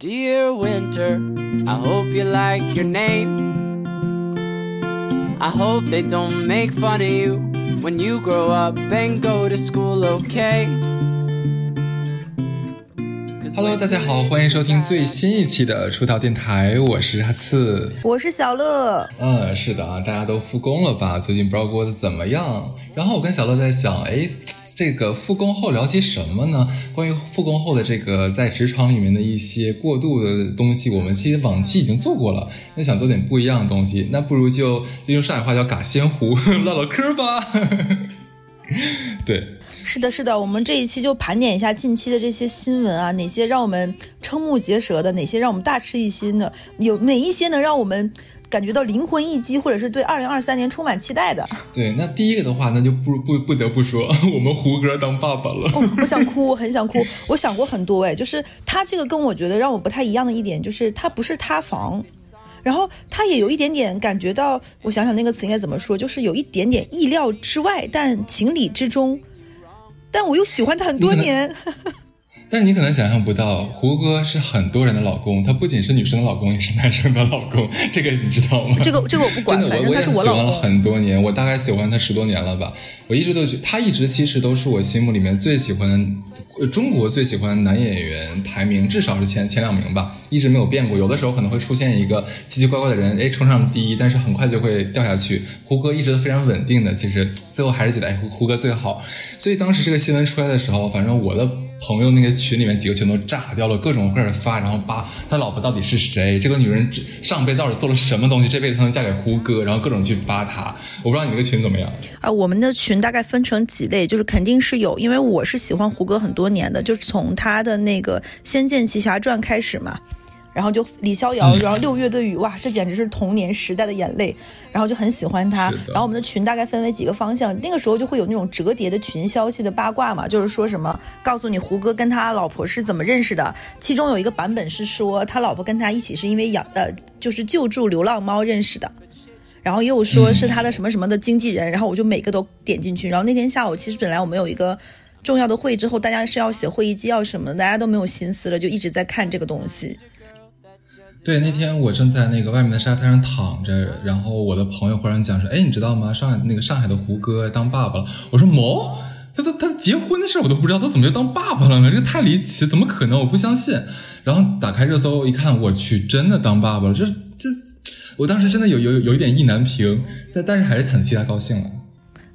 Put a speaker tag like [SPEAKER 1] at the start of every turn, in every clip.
[SPEAKER 1] Dear Winter, I hope you like your name. I hope they don't make fun of you when you grow up and go to school, okay?
[SPEAKER 2] Hello，大家好，欢迎收听最新一期的出道电台，我是哈刺，
[SPEAKER 3] 我是小乐。
[SPEAKER 2] 嗯，是的啊，大家都复工了吧？最近不知道过得怎么样？然后我跟小乐在想，哎。这个复工后聊些什么呢？关于复工后的这个在职场里面的一些过渡的东西，我们其实往期已经做过了。那想做点不一样的东西，那不如就就用上海话叫“嘎仙湖” 唠唠嗑吧。对，
[SPEAKER 3] 是的，是的，我们这一期就盘点一下近期的这些新闻啊，哪些让我们瞠目结舌的，哪些让我们大吃一惊的，有哪一些能让我们。感觉到灵魂一击，或者是对二零二三年充满期待的。
[SPEAKER 2] 对，那第一个的话，那就不不不得不说，我们胡歌当爸爸了。
[SPEAKER 3] 我想哭，很想哭。我想过很多，哎，就是他这个跟我觉得让我不太一样的一点，就是他不是塌房，然后他也有一点点感觉到，我想想那个词应该怎么说，就是有一点点意料之外，但情理之中，但我又喜欢他很多年。
[SPEAKER 2] 但是你可能想象不到，胡歌是很多人的老公，他不仅是女生的老公，也是男生的老公，这个你知道吗？
[SPEAKER 3] 这个这个我不管，
[SPEAKER 2] 真的，我我也喜欢了很多年，我大概喜欢他十多年了吧。我一直都觉他一直其实都是我心目里面最喜欢，中国最喜欢男演员排名至少是前前两名吧，一直没有变过。有的时候可能会出现一个奇奇怪怪的人，哎，冲上第一，但是很快就会掉下去。胡歌一直都非常稳定的，其实最后还是觉得哎，胡胡歌最好。所以当时这个新闻出来的时候，反正我的。朋友那个群里面几个全都炸掉了，各种各样的发，然后扒他老婆到底是谁？这个女人上辈子到底做了什么东西？这辈子才能嫁给胡歌？然后各种去扒他。我不知道你那个群怎么样
[SPEAKER 3] 啊？我们的群大概分成几类，就是肯定是有，因为我是喜欢胡歌很多年的，就是从他的那个《仙剑奇侠传》开始嘛。然后就李逍遥，然后六月的雨，哇，这简直是童年时代的眼泪。然后就很喜欢他。然后我们的群大概分为几个方向，那个时候就会有那种折叠的群消息的八卦嘛，就是说什么告诉你胡歌跟他老婆是怎么认识的。其中有一个版本是说他老婆跟他一起是因为养呃就是救助流浪猫认识的。然后又说是他的什么什么的经纪人。然后我就每个都点进去。然后那天下午其实本来我们有一个重要的会，之后大家是要写会议纪要什么的，大家都没有心思了，就一直在看这个东西。
[SPEAKER 2] 对，那天我正在那个外面的沙滩上躺着，然后我的朋友忽然讲说：“哎，你知道吗？上海那个上海的胡歌当爸爸了。”我说：“毛，他他他结婚的事我都不知道，他怎么就当爸爸了呢？这个太离奇，怎么可能？我不相信。”然后打开热搜一看，我去，真的当爸爸了！这这，我当时真的有有有一点意难平，但但是还是很替他高兴了。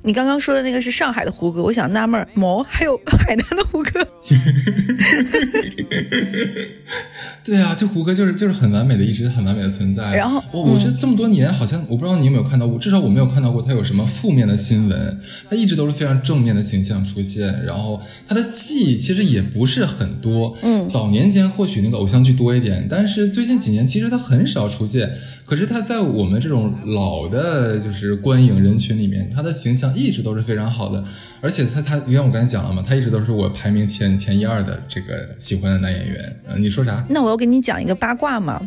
[SPEAKER 3] 你刚刚说的那个是上海的胡歌，我想纳闷儿，毛还有海南的胡歌。
[SPEAKER 2] 对啊，这胡歌就是就是很完美的，一直很完美的存在。
[SPEAKER 3] 然后
[SPEAKER 2] 我我觉得这么多年，好像我不知道你有没有看到过，至少我没有看到过他有什么负面的新闻，他一直都是非常正面的形象出现。然后他的戏其实也不是很多，
[SPEAKER 3] 嗯，
[SPEAKER 2] 早年间或许那个偶像剧多一点，但是最近几年其实他很少出现。可是他在我们这种老的，就是观影人群里面，他的形象一直都是非常好的，而且他他，你看我刚才讲了嘛，他一直都是我排名前前一二的这个喜欢的男演员。嗯，你说啥？
[SPEAKER 3] 那我要给你讲一个八卦嘛。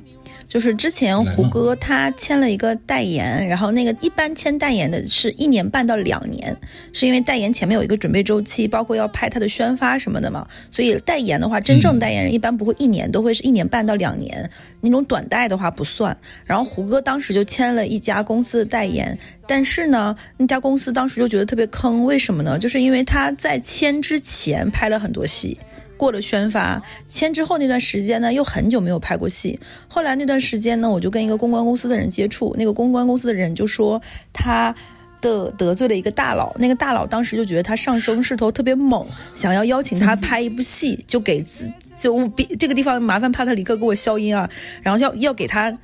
[SPEAKER 3] 就是之前胡歌他签了一个代言，然后那个一般签代言的是一年半到两年，是因为代言前面有一个准备周期，包括要拍他的宣发什么的嘛，所以代言的话，真正代言人一般不会一年，都会是一年半到两年，那种短代的话不算。然后胡歌当时就签了一家公司的代言，但是呢，那家公司当时就觉得特别坑，为什么呢？就是因为他在签之前拍了很多戏。过了宣发签之后那段时间呢，又很久没有拍过戏。后来那段时间呢，我就跟一个公关公司的人接触，那个公关公司的人就说他的得罪了一个大佬，那个大佬当时就觉得他上升势头特别猛，想要邀请他拍一部戏，就给自就别这个地方麻烦帕特里克给我消音啊，然后要要给他，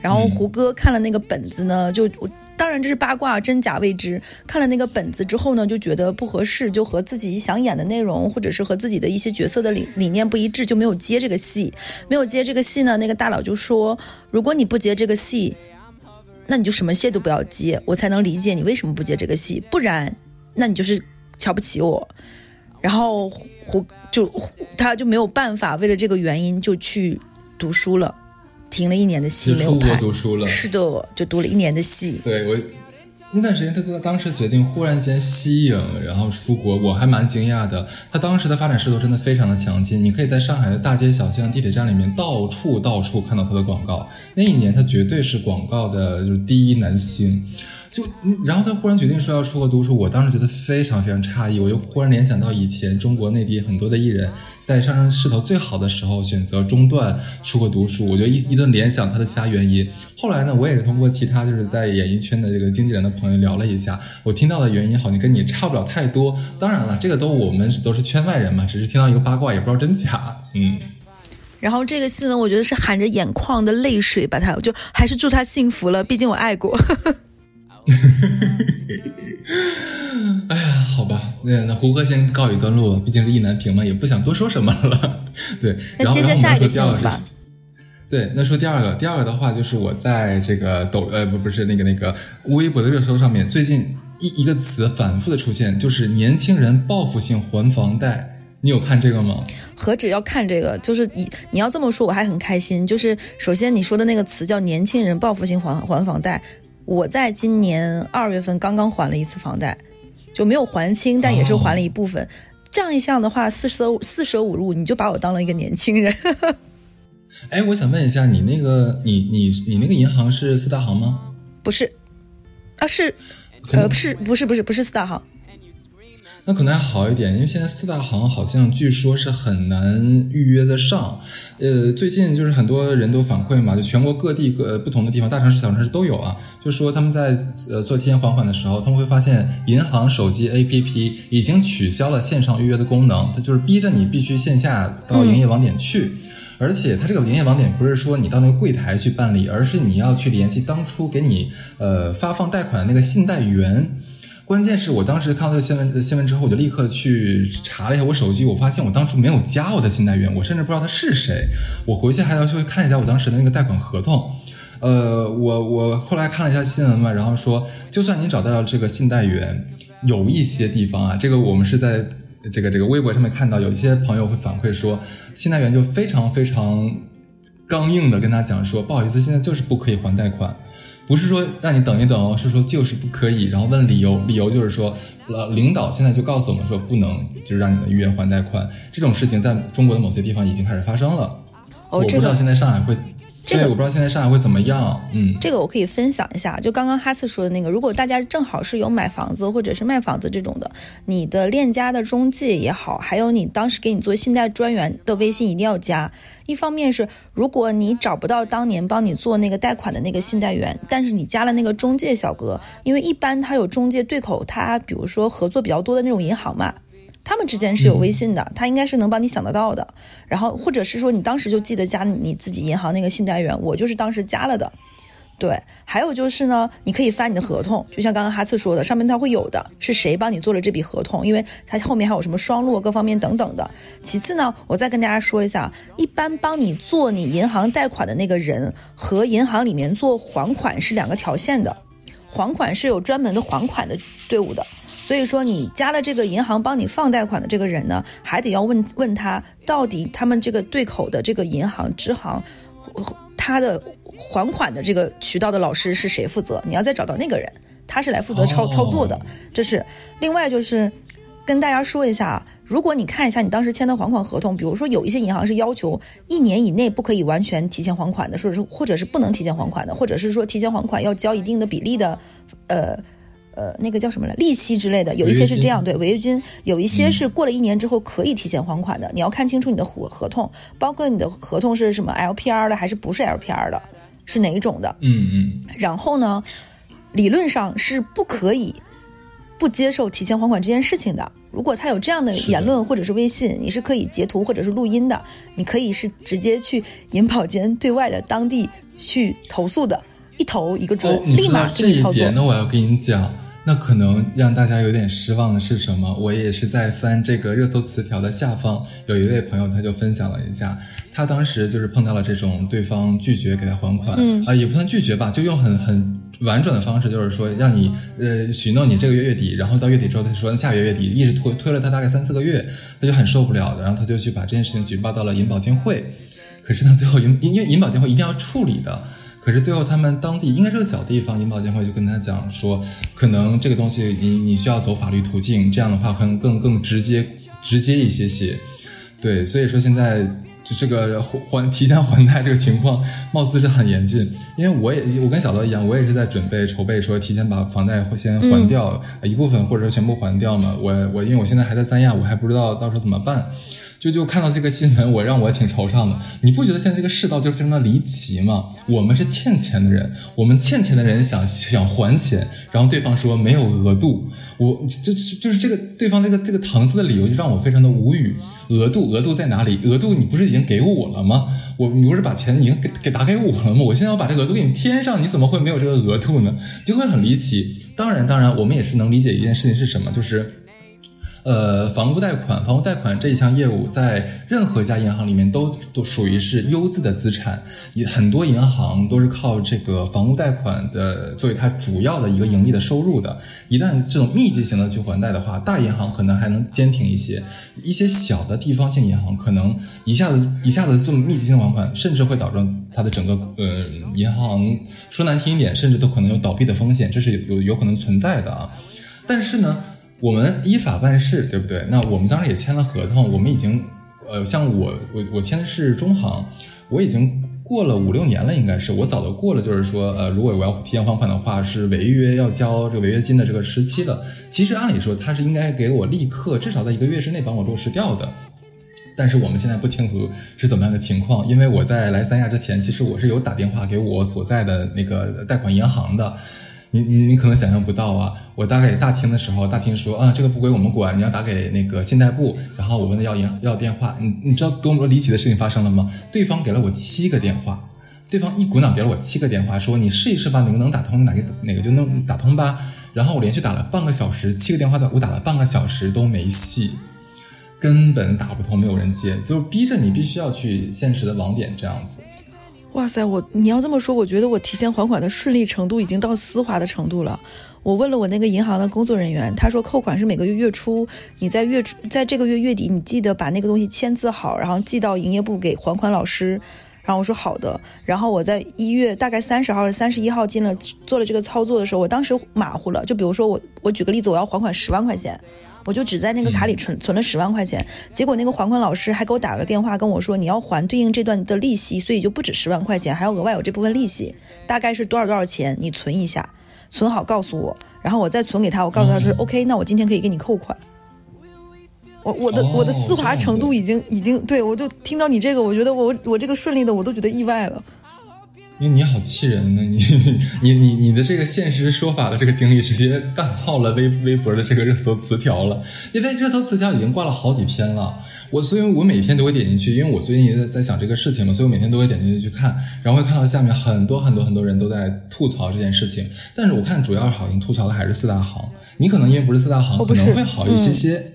[SPEAKER 3] 然后胡歌看了那个本子呢，就我。当然这是八卦，真假未知。看了那个本子之后呢，就觉得不合适，就和自己想演的内容，或者是和自己的一些角色的理理念不一致，就没有接这个戏。没有接这个戏呢，那个大佬就说：“如果你不接这个戏，那你就什么戏都不要接，我才能理解你为什么不接这个戏。不然，那你就是瞧不起我。”然后胡就他就没有办法，为了这个原因就去读书了。停了一年的戏没有拍，
[SPEAKER 2] 读书了。
[SPEAKER 3] 是的，就读了一年的戏。
[SPEAKER 2] 对我，那段时间，他他当时决定忽然间息影，然后出国，我还蛮惊讶的。他当时的发展势头真的非常的强劲，你可以在上海的大街小巷、地铁站里面到处到处看到他的广告。那一年，他绝对是广告的就是第一男星。就，然后他忽然决定说要出国读书，我当时觉得非常非常诧异。我又忽然联想到以前中国内地很多的艺人，在上升势头最好的时候选择中断出国读书，我就一一顿联想他的其他原因。后来呢，我也是通过其他就是在演艺圈的这个经纪人的朋友聊了一下，我听到的原因好像跟你差不了太多。当然了，这个都我们都是圈外人嘛，只是听到一个八卦，也不知道真假。嗯。
[SPEAKER 3] 然后这个新闻，我觉得是含着眼眶的泪水把他，就还是祝他幸福了，毕竟我爱过。
[SPEAKER 2] 哎呀，好吧，那那胡歌先告一段落，毕竟是意难平嘛，也不想多说什么了。对，然后我们说第二个是，对，那说第二个，第二个的话就是我在这个抖呃不不是那个那个微博的热搜上面，最近一一个词反复的出现，就是年轻人报复性还房贷。你有看这个吗？
[SPEAKER 3] 何止要看这个，就是你你要这么说，我还很开心。就是首先你说的那个词叫年轻人报复性还还房贷。我在今年二月份刚刚还了一次房贷，就没有还清，但也是还了一部分。这样一项的话，四舍四舍五入，你就把我当了一个年轻人。
[SPEAKER 2] 哎，我想问一下，你那个你你你那个银行是四大行吗？
[SPEAKER 3] 不是，啊是，呃不是不是不是不是四大行。
[SPEAKER 2] 那可能还好一点，因为现在四大行好像据说是很难预约得上。呃，最近就是很多人都反馈嘛，就全国各地各不同的地方，大城市、小城市都有啊。就说他们在呃做提前还款的时候，他们会发现银行手机 APP 已经取消了线上预约的功能，它就是逼着你必须线下到营业网点去。而且它这个营业网点不是说你到那个柜台去办理，而是你要去联系当初给你呃发放贷款的那个信贷员。关键是我当时看到这个新闻新闻之后，我就立刻去查了一下我手机，我发现我当初没有加我的信贷员，我甚至不知道他是谁。我回去还要去看一下我当时的那个贷款合同。呃，我我后来看了一下新闻嘛，然后说，就算你找到了这个信贷员，有一些地方啊，这个我们是在这个这个微博上面看到，有一些朋友会反馈说，信贷员就非常非常刚硬的跟他讲说，不好意思，现在就是不可以还贷款。不是说让你等一等哦，是说就是不可以，然后问理由，理由就是说，呃，领导现在就告诉我们说不能，就是让你们预约还贷款，这种事情在中国的某些地方已经开始发生了。我不知道现在上海会。
[SPEAKER 3] 这个
[SPEAKER 2] 我不知道现在上海会怎么样，嗯，
[SPEAKER 3] 这个我可以分享一下。就刚刚哈斯说的那个，如果大家正好是有买房子或者是卖房子这种的，你的链家的中介也好，还有你当时给你做信贷专员的微信一定要加。一方面是如果你找不到当年帮你做那个贷款的那个信贷员，但是你加了那个中介小哥，因为一般他有中介对口，他比如说合作比较多的那种银行嘛。他们之间是有微信的，他应该是能帮你想得到的。然后或者是说你当时就记得加你自己银行那个信贷员，我就是当时加了的。对，还有就是呢，你可以翻你的合同，就像刚刚哈次说的，上面它会有的是谁帮你做了这笔合同，因为它后面还有什么双录各方面等等的。其次呢，我再跟大家说一下，一般帮你做你银行贷款的那个人和银行里面做还款是两个条线的，还款是有专门的还款的队伍的。所以说，你加了这个银行帮你放贷款的这个人呢，还得要问问他，到底他们这个对口的这个银行支行，他的还款的这个渠道的老师是谁负责？你要再找到那个人，他是来负责操操作的。这是另外就是跟大家说一下，如果你看一下你当时签的还款合同，比如说有一些银行是要求一年以内不可以完全提前还款的，说是或者是不能提前还款的，或者是说提前还款要交一定的比例的，呃。呃，那个叫什么来？利息之类的，有一些是这样，对，违约金有一些是过了一年之后可以提前还款的。你要看清楚你的合合同，包括你的合同是什么 LPR 的还是不是 LPR 的，是哪一种的？
[SPEAKER 2] 嗯嗯。
[SPEAKER 3] 然后呢，理论上是不可以不接受提前还款这件事情的。如果他有这样的言论或者是微信，你是可以截图或者是录音的，你可以是直接去银保监对外的当地去投诉的，一投一个准，立马给你操作。
[SPEAKER 2] 那我要跟你讲。那可能让大家有点失望的是什么？我也是在翻这个热搜词条的下方，有一位朋友他就分享了一下，他当时就是碰到了这种对方拒绝给他还款，啊，也不算拒绝吧，就用很很婉转的方式，就是说让你呃许诺你这个月月底，然后到月底之后他说下个月月底，一直推推了他大概三四个月，他就很受不了，然后他就去把这件事情举报到了银保监会，可是呢最后银因为银保监会一定要处理的。可是最后他们当地应该是个小地方，银保监会就跟他讲说，可能这个东西你你需要走法律途径，这样的话可能更更直接直接一些些。对，所以说现在。就这个还提前还贷这个情况，貌似是很严峻。因为我也我跟小乐一样，我也是在准备筹备，说提前把房贷先还掉一部分，或者说全部还掉嘛。我我因为我现在还在三亚，我还不知道到时候怎么办。就就看到这个新闻，我让我挺惆怅的。你不觉得现在这个世道就非常的离奇吗？我们是欠钱的人，我们欠钱的人想想还钱，然后对方说没有额度，我就就是这个对方这个这个搪塞的理由就让我非常的无语。额度额度在哪里？额度你不是已经给我了吗？我你不是把钱已经给给打给我了吗？我现在要把这个额度给你添上，你怎么会没有这个额度呢？就会很离奇。当然当然，我们也是能理解一件事情是什么，就是。呃，房屋贷款，房屋贷款这一项业务在任何一家银行里面都都属于是优质的资产，也很多银行都是靠这个房屋贷款的作为它主要的一个盈利的收入的。一旦这种密集型的去还贷的话，大银行可能还能坚挺一些，一些小的地方性银行可能一下子一下子这么密集性还款，甚至会导致它的整个呃银行说难听一点，甚至都可能有倒闭的风险，这是有有可能存在的啊。但是呢。我们依法办事，对不对？那我们当然也签了合同。我们已经，呃，像我，我我签的是中行，我已经过了五六年了，应该是我早都过了。就是说，呃，如果我要提前还款的话，是违约要交这个违约金的这个时期了。其实按理说，他是应该给我立刻，至少在一个月之内帮我落实掉的。但是我们现在不清楚是怎么样的情况，因为我在来三亚之前，其实我是有打电话给我所在的那个贷款银行的。你你你可能想象不到啊！我打给大厅的时候，大厅说啊，这个不归我们管，你要打给那个信贷部。然后我问他要银要电话，你你知道多么离奇的事情发生了吗？对方给了我七个电话，对方一股脑给了我七个电话，说你试一试吧，哪个能打通哪个哪个就能打通吧。然后我连续打了半个小时，七个电话的我打了半个小时都没戏，根本打不通，没有人接，就是逼着你必须要去现实的网点这样子。
[SPEAKER 3] 哇塞，我你要这么说，我觉得我提前还款的顺利程度已经到丝滑的程度了。我问了我那个银行的工作人员，他说扣款是每个月月初，你在月初在这个月月底，你记得把那个东西签字好，然后寄到营业部给还款老师。然后我说好的。然后我在一月大概三十号、三十一号进了做了这个操作的时候，我当时马虎了。就比如说我我举个例子，我要还款十万块钱。我就只在那个卡里存存了十万块钱，结果那个还款老师还给我打了个电话，跟我说你要还对应这段的利息，所以就不止十万块钱，还要额外有这部分利息，大概是多少多少钱？你存一下，存好告诉我，然后我再存给他。我告诉他说 OK，那我今天可以给你扣款。我我的我的丝滑程度已经已经对我就听到你这个，我觉得我我这个顺利的我都觉得意外了。
[SPEAKER 2] 因为你好气人呢，你 你你你的这个现实说法的这个经历，直接干爆了微微博的这个热搜词条了。因为热搜词条已经挂了好几天了，我所以，我每天都会点进去，因为我最近也在在想这个事情嘛，所以我每天都会点进去去看，然后会看到下面很多很多很多人都在吐槽这件事情。但是我看主要好像吐槽的还是四大行，你可能因为不是四大行，可能会好一些些。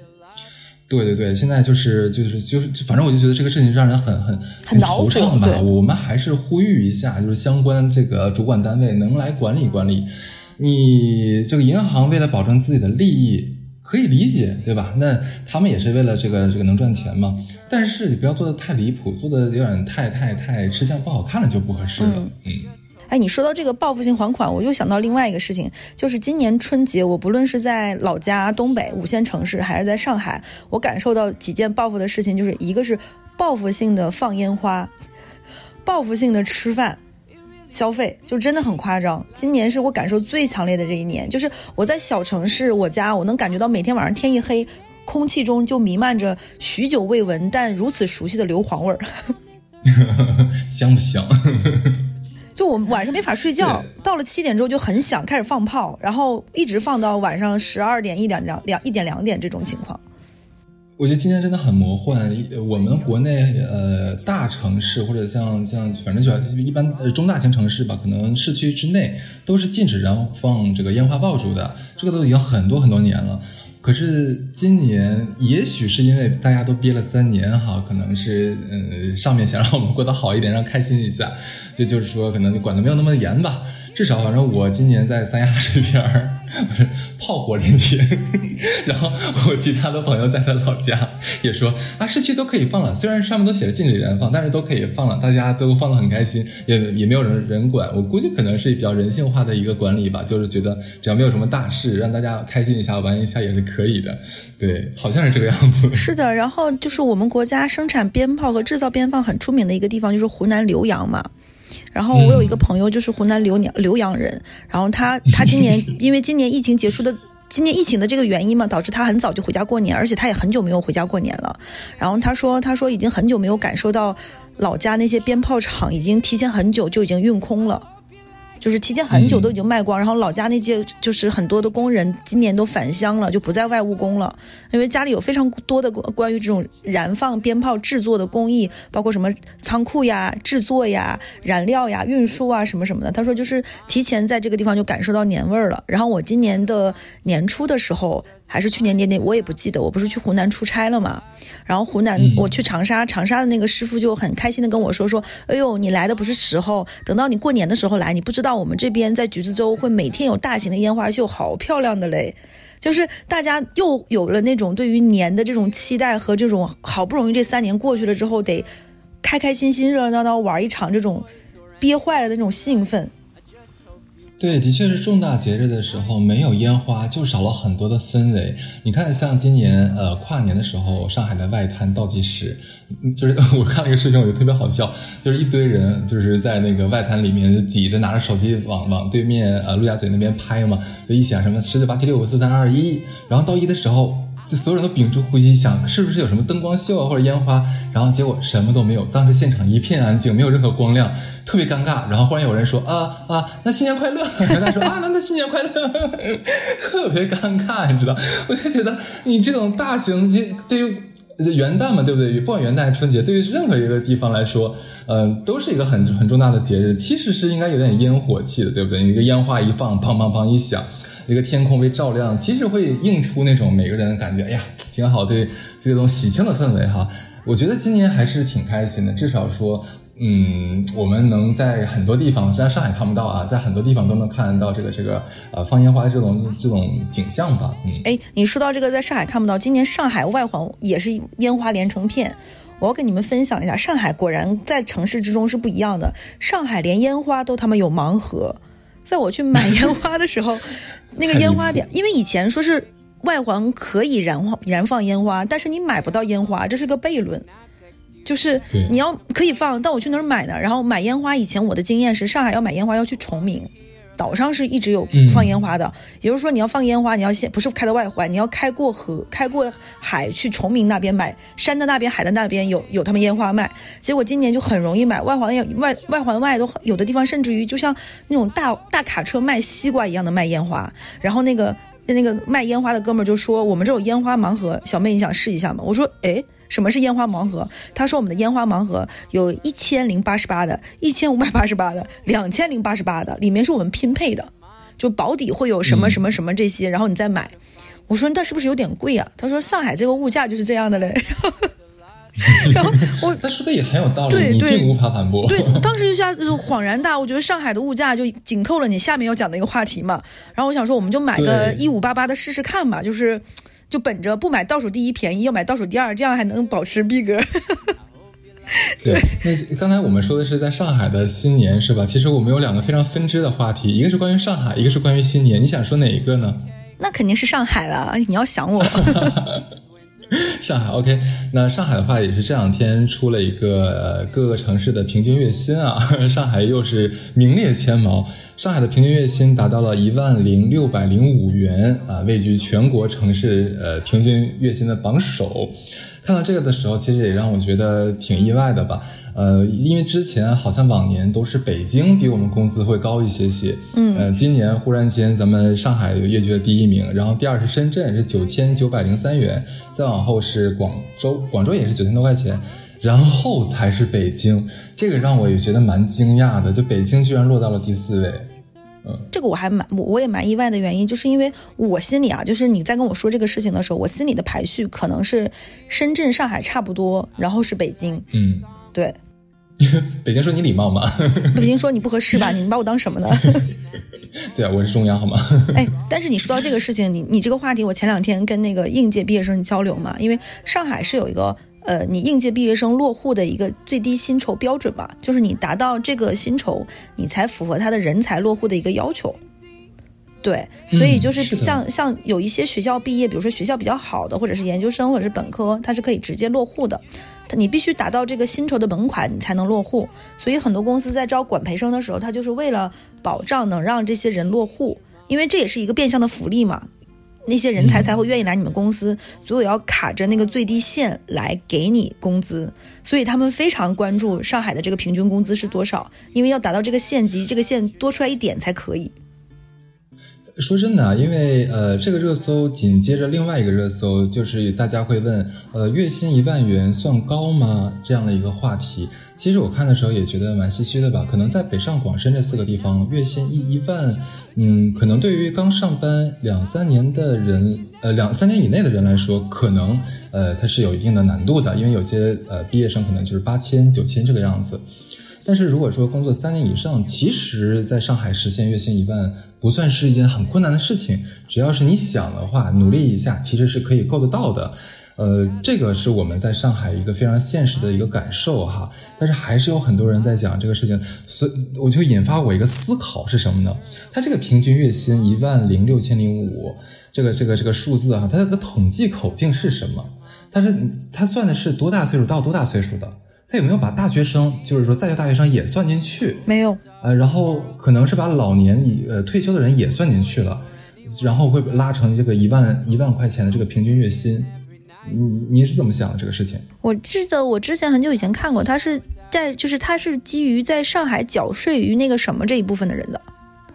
[SPEAKER 2] 对对对，现在就是就是就是，反正我就觉得这个事情让人很很很惆怅吧。我们还是呼吁一下，就是相关这个主管单位能来管理管理。你这个银行为了保证自己的利益，可以理解，对吧？那他们也是为了这个这个能赚钱嘛。但是你不要做的太离谱，做的有点太太太吃相不好看了就不合适了。嗯。
[SPEAKER 3] 哎，你说到这个报复性还款，我又想到另外一个事情，就是今年春节，我不论是在老家东北五线城市，还是在上海，我感受到几件报复的事情，就是一个是报复性的放烟花，报复性的吃饭消费，就真的很夸张。今年是我感受最强烈的这一年，就是我在小城市，我家我能感觉到每天晚上天一黑，空气中就弥漫着许久未闻但如此熟悉的硫磺味儿，
[SPEAKER 2] 香不香？
[SPEAKER 3] 就我们晚上没法睡觉，到了七点之后就很想开始放炮，然后一直放到晚上十二点一点两两一点两点这种情况。
[SPEAKER 2] 我觉得今天真的很魔幻。我们国内呃大城市或者像像反正就一般呃中大型城市吧，可能市区之内都是禁止燃放这个烟花爆竹的，这个都已经很多很多年了。可是今年，也许是因为大家都憋了三年哈，可能是嗯上面想让我们过得好一点，让开心一下，就就是说可能就管的没有那么严吧。至少反正我今年在三亚这边儿，是 炮火连天。然后我其他的朋友在他老家也说啊，市区都可以放了，虽然上面都写着禁止燃放，但是都可以放了，大家都放得很开心，也也没有人人管。我估计可能是比较人性化的一个管理吧，就是觉得只要没有什么大事，让大家开心一下、玩一下也是可以的。对，好像是这个样子。
[SPEAKER 3] 是的，然后就是我们国家生产鞭炮和制造鞭炮很出名的一个地方，就是湖南浏阳嘛。然后我有一个朋友，就是湖南浏阳浏阳人，然后他 他今年因为今年疫情结束的，今年疫情的这个原因嘛，导致他很早就回家过年，而且他也很久没有回家过年了。然后他说，他说已经很久没有感受到老家那些鞭炮厂已经提前很久就已经运空了。就是提前很久都已经卖光，然后老家那些就是很多的工人今年都返乡了，就不在外务工了，因为家里有非常多的关于这种燃放鞭炮制作的工艺，包括什么仓库呀、制作呀、燃料呀、运输啊什么什么的。他说就是提前在这个地方就感受到年味儿了。然后我今年的年初的时候。还是去年年底，我也不记得。我不是去湖南出差了嘛，然后湖南我去长沙，长沙的那个师傅就很开心的跟我说说：“哎呦，你来的不是时候，等到你过年的时候来，你不知道我们这边在橘子洲会每天有大型的烟花秀，好漂亮的嘞！就是大家又有了那种对于年的这种期待和这种好不容易这三年过去了之后得开开心心、热热闹闹玩一场这种憋坏了的那种兴奋。”
[SPEAKER 2] 对，的确是重大节日的时候没有烟花，就少了很多的氛围。你看，像今年呃跨年的时候，上海的外滩倒计时，就是我看了一个视频，我觉得特别好笑，就是一堆人就是在那个外滩里面就挤着，拿着手机往往对面呃陆家嘴那边拍嘛，就一想什么十九八七六五四三二一，然后到一的时候。就所有人都屏住呼吸，想是不是有什么灯光秀啊或者烟花，然后结果什么都没有。当时现场一片安静，没有任何光亮，特别尴尬。然后忽然有人说啊啊，那新年快乐！大家说啊，那那新年快乐，特别尴尬，你知道？我就觉得你这种大型，就对于元旦嘛，对不对？不管元旦还是春节，对于任何一个地方来说，嗯，都是一个很很重大的节日。其实是应该有点烟火气的，对不对？你个烟花一放，砰砰砰一响。一个天空被照亮，其实会映出那种每个人感觉，哎呀，挺好，对这种喜庆的氛围哈。我觉得今年还是挺开心的，至少说，嗯，我们能在很多地方，虽然上海看不到啊，在很多地方都能看到这个这个呃放烟花这种这种景象吧。嗯，
[SPEAKER 3] 哎，你说到这个，在上海看不到，今年上海外环也是烟花连成片。我要跟你们分享一下，上海果然在城市之中是不一样的，上海连烟花都他妈有盲盒。在我去买烟花的时候，那个烟花点，因为以前说是外环可以燃放燃放烟花，但是你买不到烟花，这是个悖论。就是你要可以放，但我去哪儿买呢？然后买烟花，以前我的经验是上海要买烟花要去崇明。岛上是一直有放烟花的，也就是说你要放烟花，你要先不是开到外环，你要开过河、开过海去崇明那边买，山的那边、海的那边有有他们烟花卖。结果今年就很容易买，外环外外环外都有的地方甚至于就像那种大大卡车卖西瓜一样的卖烟花。然后那个那个卖烟花的哥们就说：“我们这有烟花盲盒，小妹你想试一下吗？”我说：“哎。”什么是烟花盲盒？他说我们的烟花盲盒有一千零八十八的，一千五百八十八的，两千零八十八的，里面是我们拼配的，就保底会有什么什么什么这些，然后你再买。我说那是不是有点贵啊？他说上海这个物价就是这样的嘞。然后我
[SPEAKER 2] 他说的也很有道理，
[SPEAKER 3] 对
[SPEAKER 2] 你竟无法反驳。
[SPEAKER 3] 对，当时一下恍然大悟，觉得上海的物价就紧扣了你下面要讲的一个话题嘛。然后我想说，我们就买个一五八八的试试看吧，就是。就本着不买倒数第一便宜，要买倒数第二，这样还能保持逼格。
[SPEAKER 2] 对，那刚才我们说的是在上海的新年是吧？其实我们有两个非常分支的话题，一个是关于上海，一个是关于新年。你想说哪一个呢？
[SPEAKER 3] 那肯定是上海了，你要想我。
[SPEAKER 2] 上海 OK，那上海的话也是这两天出了一个各个城市的平均月薪啊，上海又是名列前茅，上海的平均月薪达到了一万零六百零五元啊，位居全国城市呃平均月薪的榜首。看到这个的时候，其实也让我觉得挺意外的吧。呃，因为之前好像往年都是北京比我们工资会高一些些。
[SPEAKER 3] 嗯。
[SPEAKER 2] 呃，今年忽然间咱们上海跃居了第一名，然后第二是深圳是九千九百零三元，再往后是广州，广州也是九千多块钱，然后才是北京。这个让我也觉得蛮惊讶的，就北京居然落到了第四位。
[SPEAKER 3] 这个我还蛮我我也蛮意外的原因，就是因为我心里啊，就是你在跟我说这个事情的时候，我心里的排序可能是深圳、上海差不多，然后是北京。
[SPEAKER 2] 嗯，
[SPEAKER 3] 对。
[SPEAKER 2] 北京说你礼貌吗？
[SPEAKER 3] 北京说你不合适吧？你们把我当什么呢？
[SPEAKER 2] 对啊，我是中央好吗？
[SPEAKER 3] 哎，但是你说到这个事情，你你这个话题，我前两天跟那个应届毕业生交流嘛，因为上海是有一个呃，你应届毕业生落户的一个最低薪酬标准吧，就是你达到这个薪酬，你才符合他的人才落户的一个要求。对，所以就是像像有一些学校毕业，比如说学校比较好的，或者是研究生或者是本科，他是可以直接落户的。你必须达到这个薪酬的门槛，你才能落户。所以很多公司在招管培生的时候，他就是为了保障能让这些人落户，因为这也是一个变相的福利嘛。那些人才才会愿意来你们公司，所以要卡着那个最低线来给你工资。所以他们非常关注上海的这个平均工资是多少，因为要达到这个县级，这个县多出来一点才可以。
[SPEAKER 2] 说真的啊，因为呃，这个热搜紧接着另外一个热搜，就是大家会问，呃，月薪一万元算高吗？这样的一个话题。其实我看的时候也觉得蛮唏嘘的吧。可能在北上广深这四个地方，月薪一一万，嗯，可能对于刚上班两三年的人，呃，两三年以内的人来说，可能呃，它是有一定的难度的，因为有些呃毕业生可能就是八千、九千这个样子。但是如果说工作三年以上，其实在上海实现月薪一万不算是一件很困难的事情，只要是你想的话，努力一下，其实是可以够得到的。呃，这个是我们在上海一个非常现实的一个感受哈。但是还是有很多人在讲这个事情，所以我就引发我一个思考是什么呢？它这个平均月薪一万零六千零五，这个这个这个数字哈，它这个统计口径是什么？它是它算的是多大岁数到多大岁数的？他有没有把大学生，就是说在校大学生也算进去？
[SPEAKER 3] 没有。
[SPEAKER 2] 呃，然后可能是把老年以呃退休的人也算进去了，然后会拉成这个一万一万块钱的这个平均月薪。你你是怎么想的这个事情？
[SPEAKER 3] 我记得我之前很久以前看过，他是在就是他是基于在上海缴税于那个什么这一部分的人的，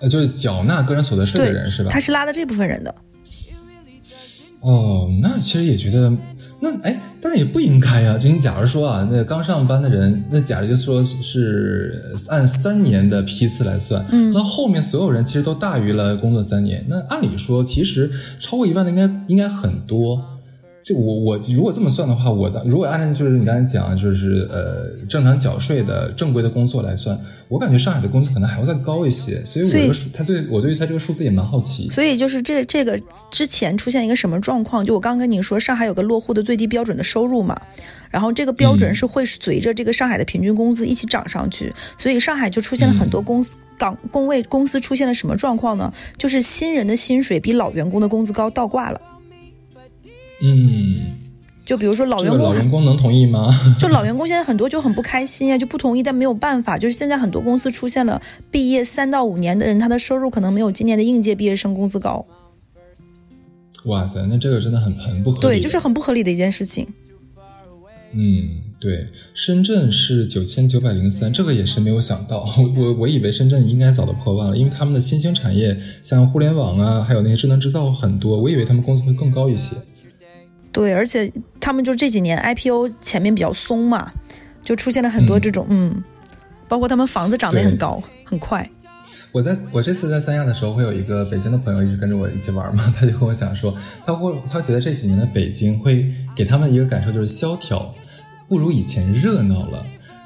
[SPEAKER 2] 呃，就是缴纳个人所得税的人是吧？
[SPEAKER 3] 他是拉的这部分人的。
[SPEAKER 2] 哦，那其实也觉得。那哎，但是也不应该呀。就你假如说啊，那刚上班的人，那假如就说是按三年的批次来算，嗯，那后面所有人其实都大于了工作三年。那按理说，其实超过一万的应该应该很多。就我我如果这么算的话，我的如果按照就是你刚才讲，就是呃正常缴税的正规的工作来算，我感觉上海的工资可能还要再高一些。所以我他对我对于他这个数字也蛮好奇。
[SPEAKER 3] 所以就是这这个之前出现一个什么状况？就我刚跟你说，上海有个落户的最低标准的收入嘛，然后这个标准是会随着这个上海的平均工资一起涨上去，所以上海就出现了很多公司岗工位公司出现了什么状况呢？就是新人的薪水比老员工的工资高，倒挂了。
[SPEAKER 2] 嗯，
[SPEAKER 3] 就比如说老员工，
[SPEAKER 2] 老员工能同意吗？
[SPEAKER 3] 就老员工现在很多就很不开心呀，就不同意，但没有办法。就是现在很多公司出现了毕业三到五年的人，他的收入可能没有今年的应届毕业生工资高。
[SPEAKER 2] 哇塞，那这个真的很很不合理。
[SPEAKER 3] 对，就是很不合理的一件事情。
[SPEAKER 2] 嗯，对，深圳是九千九百零三，这个也是没有想到。我我以为深圳应该早都破万了，因为他们的新兴产业像互联网啊，还有那些智能制造很多，我以为他们工资会更高一些。
[SPEAKER 3] 对，而且他们就这几年 IPO 前面比较松嘛，就出现了很多这种嗯，包括他们房子涨得也很高，很快。
[SPEAKER 2] 我在我这次在三亚的时候，会有一个北京的朋友一直跟着我一起玩嘛，他就跟我讲说，他会他觉得这几年的北京会给他们一个感受就是萧条，不如以前热闹了。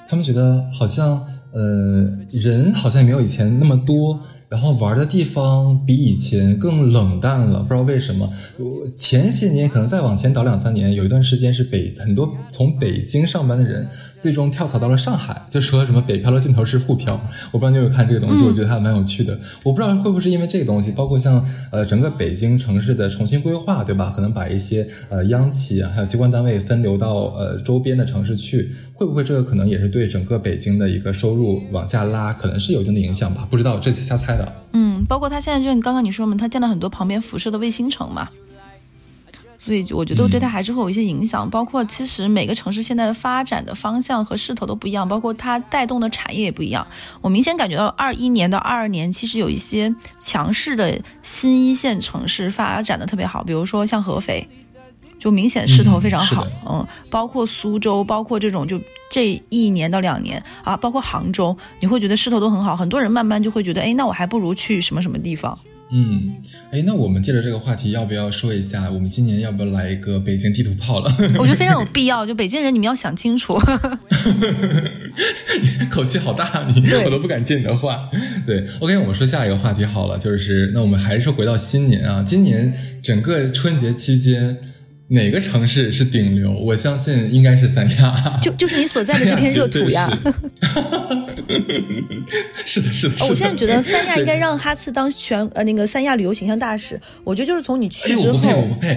[SPEAKER 2] 他们觉得好像呃人好像也没有以前那么多。然后玩的地方比以前更冷淡了，不知道为什么。我前些年可能再往前倒两三年，有一段时间是北很多从北京上班的人最终跳槽到了上海，就说什么北漂的尽头是沪漂。我不知道你有没有看这个东西，我觉得还蛮有趣的。我不知道会不会是因为这个东西，包括像呃整个北京城市的重新规划，对吧？可能把一些呃央企啊还有机关单位分流到呃周边的城市去，会不会这个可能也是对整个北京的一个收入往下拉，可能是有一定的影响吧？不知道，这瞎猜。
[SPEAKER 3] 嗯，包括他现在就你刚刚你说嘛，他建了很多旁边辐射的卫星城嘛，所以我觉得对他还是会有一些影响。包括其实每个城市现在的发展的方向和势头都不一样，包括它带动的产业也不一样。我明显感觉到二一年到二二年，其实有一些强势的新一线城市发展的特别好，比如说像合肥。就明显势头非常好，嗯，包括苏州，包括这种就这一年到两年啊，包括杭州，你会觉得势头都很好，很多人慢慢就会觉得，哎，那我还不如去什么什么地方。
[SPEAKER 2] 嗯，哎，那我们借着这个话题，要不要说一下，我们今年要不要来一个北京地图炮了？
[SPEAKER 3] 我觉得非常有必要，就北京人，你们要想清楚。
[SPEAKER 2] 口气好大，你我都不敢接你的话。对，OK，我们说下一个话题好了，就是那我们还是回到新年啊，今年整个春节期间。哪个城市是顶流？我相信应该是三亚，
[SPEAKER 3] 就就是你所在的这片 热土呀。
[SPEAKER 2] 是的，是的。
[SPEAKER 3] 我现在觉得三亚应该让哈次当全呃那个三亚旅游形象大使。我觉得就是从你去之
[SPEAKER 2] 后，我不配，我不配。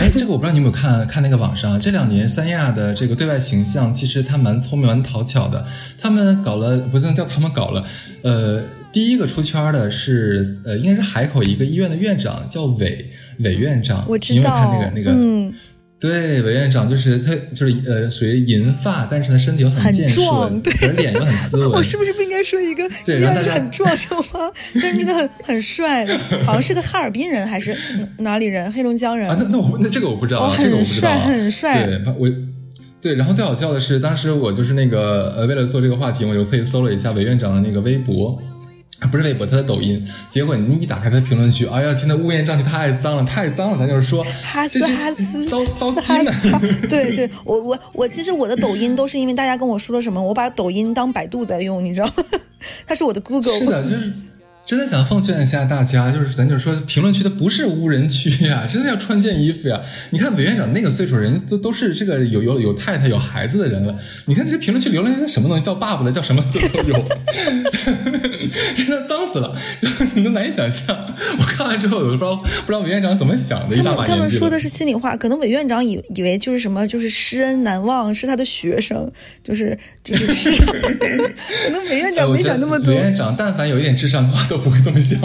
[SPEAKER 2] 哎，这个我不知道你有没有看看那个网上这两年三亚的这个对外形象，其实他蛮聪明、蛮讨巧的。他们搞了，不能叫他们搞了。呃，第一个出圈的是呃，应该是海口一个医院的院长，叫韦。韦院长，
[SPEAKER 3] 我知道，
[SPEAKER 2] 有看那个那个？嗯，对，韦院长就是他，就是呃，属于银发，但是他身体又
[SPEAKER 3] 很
[SPEAKER 2] 健
[SPEAKER 3] 壮，
[SPEAKER 2] 对，脸又很斯文。
[SPEAKER 3] 我是不是不应该说一个？
[SPEAKER 2] 对，然后他
[SPEAKER 3] 很壮，是吗？但是真的很很帅的，好像是个哈尔滨人还是哪里人？黑龙江人
[SPEAKER 2] 啊？那那我那这个我不知道，这个我不知道。
[SPEAKER 3] 很帅，
[SPEAKER 2] 对，我对。然后最好笑的是，当时我就是那个呃，为了做这个话题，我就特意搜了一下韦院长的那个微博。不是微博，他的抖音。结果你一打开他的评论区，哎呀，天呐，乌烟瘴气，太脏了，太脏了。咱就是说，
[SPEAKER 3] 哈斯哈斯
[SPEAKER 2] 骚骚鸡呢。
[SPEAKER 3] 对对，我我我，其实我的抖音都是因为大家跟我说了什么，我把抖音当百度在用，你知道吗？它是我的 Google。
[SPEAKER 2] 是的，就是。真的想奉劝一下大家，就是咱就是说，评论区的不是无人区呀，真的要穿件衣服呀。你看委员长那个岁数，人都都是这个有有有太太有孩子的人了。你看这评论区留了些什么东西，叫爸爸的，叫什么都都有，真的脏死了，你都难以想象。我看完之后，我都不知道不知道委员长怎么想的。一大把
[SPEAKER 3] 他们说的是心里话，可能委院长以以为就是什么，就是师恩难忘，是他的学生，就是就是是。可能委院长没想那么多。
[SPEAKER 2] 委院长但凡有一点智商的话。都不会这么想，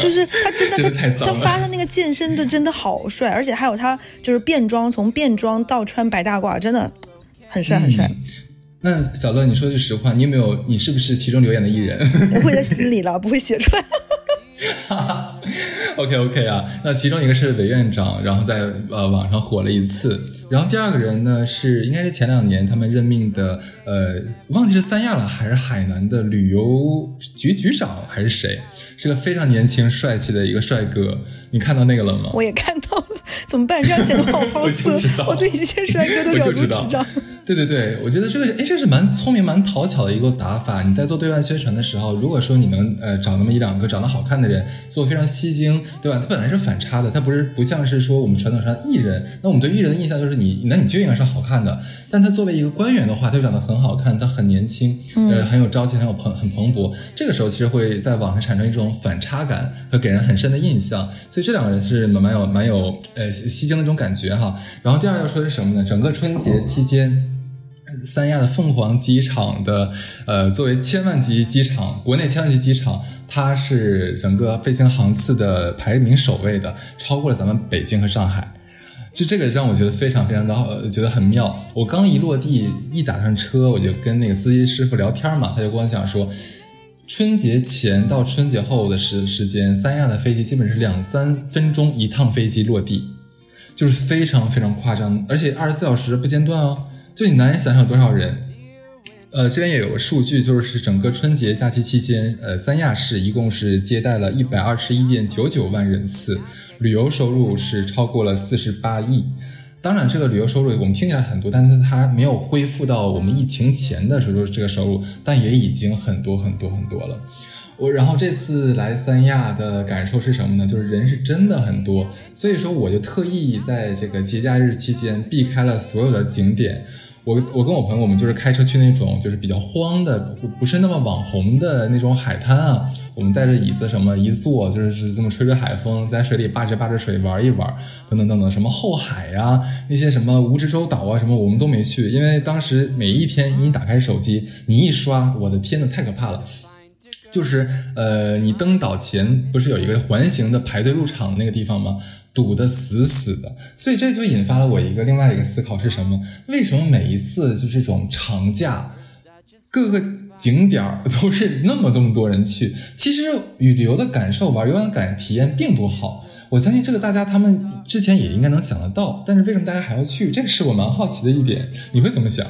[SPEAKER 3] 就是他真的
[SPEAKER 2] 他
[SPEAKER 3] 他发的那个健身的真的好帅，而且还有他就是变装，从变装到穿白大褂，真的很帅很帅。
[SPEAKER 2] 那小乐，你说句实话，你有没有？你是不是其中留言的艺人？
[SPEAKER 3] 不会在心里了，不会写出来。
[SPEAKER 2] 哈哈，OK OK 啊，那其中一个是韦院长，然后在呃网上火了一次，然后第二个人呢是应该是前两年他们任命的，呃，忘记是三亚了还是海南的旅游局局长还是谁，是个非常年轻帅气的一个帅哥，你看到那个了吗？
[SPEAKER 3] 我也看到了，怎么办？这样显得好 好色，我对一些帅哥都了如指掌。
[SPEAKER 2] 对对对，我觉得这个哎，这是蛮聪明、蛮讨巧的一个打法。你在做对外宣传的时候，如果说你能呃找那么一两个长得好看的人，做非常吸睛，对吧？他本来是反差的，他不是不像是说我们传统上艺人。那我们对艺人的印象就是你，那你就应该是好看的。但他作为一个官员的话，他就长得很好看，他很年轻，呃，很有朝气，很有蓬很蓬勃。这个时候其实会在网上产生一种反差感和给人很深的印象。所以这两个人是蛮蛮有蛮有呃吸睛的这种感觉哈。然后第二要说的是什么呢？整个春节期间。三亚的凤凰机场的，呃，作为千万级机场，国内千万级机场，它是整个飞行航次的排名首位的，超过了咱们北京和上海。就这个让我觉得非常非常的好，觉得很妙。我刚一落地，一打上车，我就跟那个司机师傅聊天嘛，他就跟我讲说，春节前到春节后的时时间，三亚的飞机基本是两三分钟一趟飞机落地，就是非常非常夸张，而且二十四小时不间断哦。就你难以想象多少人，呃，这边也有个数据，就是整个春节假期期间，呃，三亚市一共是接待了一百二十一点九九万人次，旅游收入是超过了四十八亿。当然，这个旅游收入我们听起来很多，但是它没有恢复到我们疫情前的时候这个收入，但也已经很多很多很多了。我然后这次来三亚的感受是什么呢？就是人是真的很多，所以说我就特意在这个节假日期间避开了所有的景点。我我跟我朋友，我们就是开车去那种就是比较荒的，不不是那么网红的那种海滩啊。我们带着椅子什么一坐，就是这么吹着海风，在水里扒着扒着水玩一玩，等等等等。什么后海呀，那些什么蜈支洲岛啊，什么我们都没去，因为当时每一天你打开手机，你一刷，我的天呐，太可怕了。就是呃，你登岛前不是有一个环形的排队入场的那个地方吗？堵得死死的，所以这就引发了我一个另外一个思考是什么？为什么每一次就这种长假，各个景点儿都是那么那么多人去？其实旅游的感受、玩游玩感体验并不好。我相信这个大家他们之前也应该能想得到，但是为什么大家还要去？这个是我蛮好奇的一点，你会怎么想？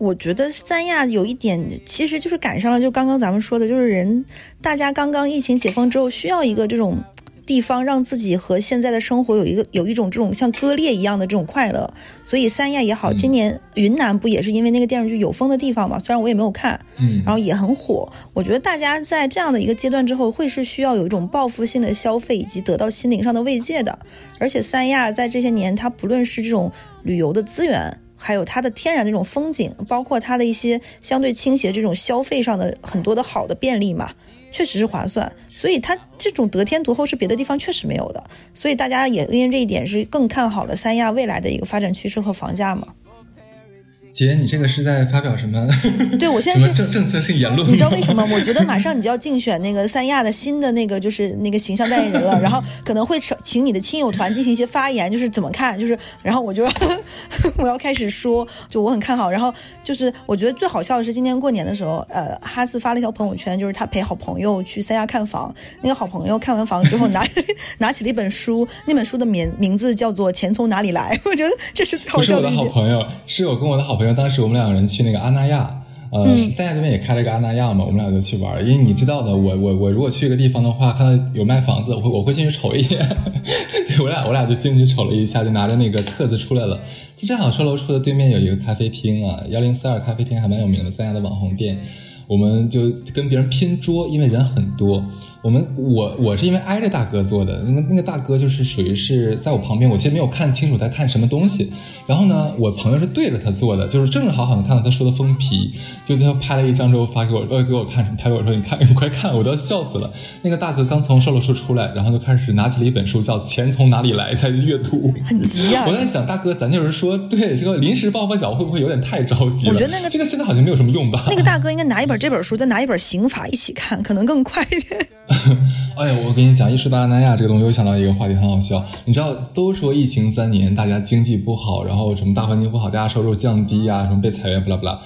[SPEAKER 3] 我觉得三亚有一点，其实就是赶上了，就刚刚咱们说的，就是人大家刚刚疫情解封之后，需要一个这种地方让自己和现在的生活有一个有一种这种像割裂一样的这种快乐。所以三亚也好，今年云南不也是因为那个电视剧《有风的地方》嘛？虽然我也没有看，
[SPEAKER 2] 嗯，
[SPEAKER 3] 然后也很火。我觉得大家在这样的一个阶段之后，会是需要有一种报复性的消费以及得到心灵上的慰藉的。而且三亚在这些年，它不论是这种旅游的资源。还有它的天然的这种风景，包括它的一些相对倾斜这种消费上的很多的好的便利嘛，确实是划算。所以它这种得天独厚是别的地方确实没有的。所以大家也因为这一点是更看好了三亚未来的一个发展趋势和房价嘛。
[SPEAKER 2] 姐，你这个是在发表什么？
[SPEAKER 3] 对我现在是
[SPEAKER 2] 政政策性言论。
[SPEAKER 3] 你知道为什么？我觉得马上你就要 竞选那个三亚的新的那个就是那个形象代言人了，然后可能会请你的亲友团进行一些发言，就是怎么看？就是然后我就 我要开始说，就我很看好。然后就是我觉得最好笑的是今年过年的时候，呃，哈斯发了一条朋友圈，就是他陪好朋友去三亚看房，那个好朋友看完房之后拿拿起了一本书，那本书的名名字叫做《钱从哪里来》。我觉得这是最好笑
[SPEAKER 2] 的。不是我的好朋友，是我跟我的好。朋友，当时我们两个人去那个阿那亚，呃，三亚这边也开了一个阿那亚嘛，我们俩就去玩。因为你知道的，我我我如果去一个地方的话，看到有卖房子，我会我会进去瞅一眼。对我俩我俩就进去瞅了一下，就拿着那个册子出来了。就正好售楼处的对面有一个咖啡厅啊，幺零四二咖啡厅还蛮有名的，三亚的网红店。我们就跟别人拼桌，因为人很多。我们我我是因为挨着大哥坐的，那个那个大哥就是属于是在我旁边，我其实没有看清楚他看什么东西。然后呢，我朋友是对着他坐的，就是正正好好能看到他说的封皮，就他拍了一张之后发给我，呃给我看，拍给我说你看你快看，我都要笑死了。那个大哥刚从售楼处出来，然后就开始拿起了一本书，叫《钱从哪里来》在阅读，
[SPEAKER 3] 很急啊！
[SPEAKER 2] 我在想，大哥，咱就是说，对这个临时抱佛脚会不会有点太着急
[SPEAKER 3] 了？我觉得那个
[SPEAKER 2] 这个现在好像没有什么用吧？
[SPEAKER 3] 那个大哥应该拿一本这本书，再拿一本刑法一起看，可能更快一点。
[SPEAKER 2] 哎呀，我跟你讲，一说到南亚这个东西，我想到一个话题，很好笑。你知道，都说疫情三年，大家经济不好，然后什么大环境不好，大家收入降低啊，什么被裁员，不啦不啦。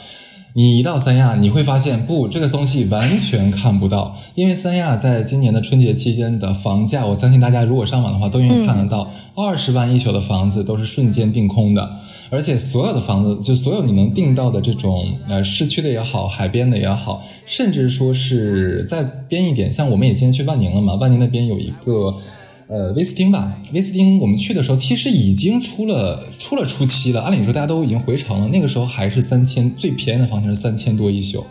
[SPEAKER 2] 你一到三亚，你会发现不，这个东西完全看不到，因为三亚在今年的春节期间的房价，我相信大家如果上网的话，都应该看得到，二十万一宿的房子都是瞬间定空的，而且所有的房子，就所有你能订到的这种呃市区的也好，海边的也好，甚至说是再边一点，像我们也今天去万宁了嘛，万宁那边有一个。呃，威斯汀吧，威斯汀，我们去的时候其实已经出了出了初期了。按理说大家都已经回城了，那个时候还是三千，最便宜的房型是三千多一宿。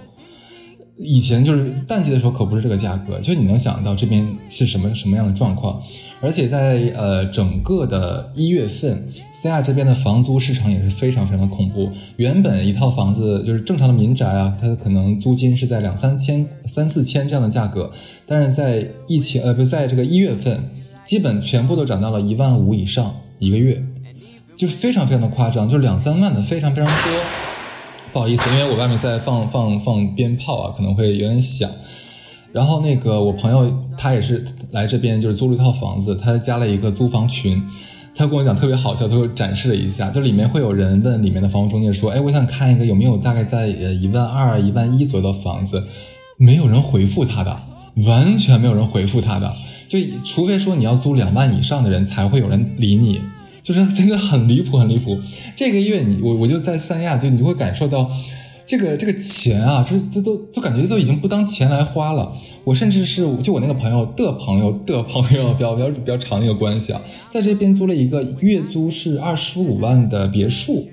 [SPEAKER 2] 以前就是淡季的时候可不是这个价格，就你能想到这边是什么什么样的状况。而且在呃整个的一月份，三亚这边的房租市场也是非常非常的恐怖。原本一套房子就是正常的民宅啊，它可能租金是在两三千、三四千这样的价格，但是在疫情呃不是在这个一月份。基本全部都涨到了一万五以上一个月，就非常非常的夸张，就两三万的非常非常多。不好意思，因为我外面在放放放鞭炮啊，可能会有点响。然后那个我朋友他也是来这边，就是租了一套房子，他加了一个租房群。他跟我讲特别好笑，他又展示了一下，就里面会有人问里面的房屋中介说：“哎，我想看一个有没有大概在呃一万二、一万一左右的房子。”没有人回复他的，完全没有人回复他的。就除非说你要租两万以上的人才会有人理你，就是真的很离谱，很离谱。这个月你我我就在三亚，就你就会感受到这个这个钱啊，这这都都感觉都已经不当钱来花了。我甚至是就我那个朋友的朋友的朋友，比较比较比较长的一个关系啊，在这边租了一个月租是二十五万的别墅，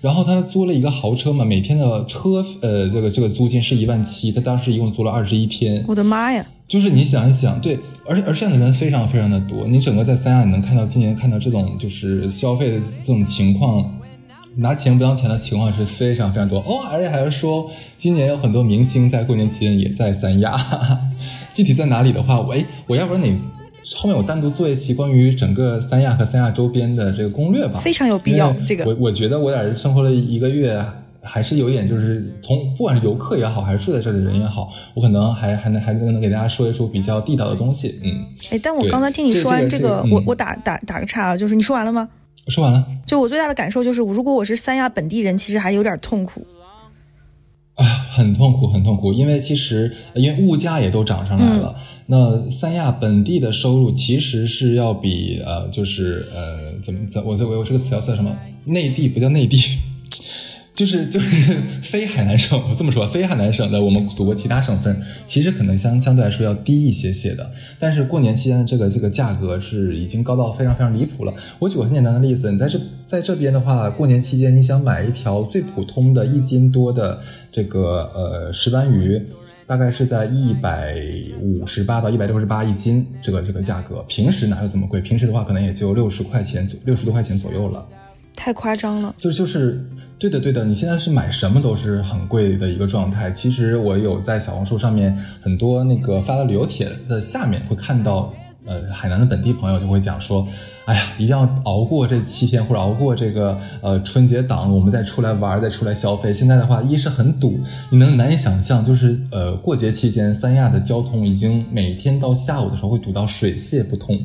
[SPEAKER 2] 然后他租了一个豪车嘛，每天的车呃这个这个租金是一万七，他当时一共租了二十一天。
[SPEAKER 3] 我的妈呀！
[SPEAKER 2] 就是你想一想，对，而而这样的人非常非常的多。你整个在三亚，你能看到今年看到这种就是消费的这种情况，拿钱不当钱的情况是非常非常多哦。而且还是说，今年有很多明星在过年期间也在三亚，具体在哪里的话，我哎，我要不然你后面我单独做一期关于整个三亚和三亚周边的这个攻略吧，
[SPEAKER 3] 非常有必要。这个
[SPEAKER 2] 我我觉得我在这生活了一个月。还是有一点，就是从不管是游客也好，还是住在这里的人也好，我可能还还能还能能给大家说一说比较地道的东西。嗯，
[SPEAKER 3] 哎，但我刚才听你说完这个，我我打打打个岔啊，就是你说完了吗？
[SPEAKER 2] 说完了。
[SPEAKER 3] 就我最大的感受就是，如果我是三亚本地人，其实还有点痛苦。
[SPEAKER 2] 啊，很痛苦，很痛苦，因为其实因为物价也都涨上来了，那三亚本地的收入其实是要比呃，就是呃，怎么怎我我我这个词要叫什么？内地不叫内地。就是就是非海南省，我这么说，非海南省的我们祖国其他省份，其实可能相相对来说要低一些些的。但是过年期间的这个这个价格是已经高到非常非常离谱了。我举个很简单的例子，你在这在这边的话，过年期间你想买一条最普通的一斤多的这个呃石斑鱼，大概是在一百五十八到一百六十八一斤，这个这个价格，平时哪有这么贵？平时的话可能也就六十块钱左六十多块钱左右了。
[SPEAKER 3] 太夸张了，
[SPEAKER 2] 就就是对的对的，你现在是买什么都是很贵的一个状态。其实我有在小红书上面很多那个发的旅游帖的下面会看到，呃，海南的本地朋友就会讲说，哎呀，一定要熬过这七天或者熬过这个呃春节档，我们再出来玩，再出来消费。现在的话，一是很堵，你能难以想象，就是呃过节期间三亚的交通已经每天到下午的时候会堵到水泄不通。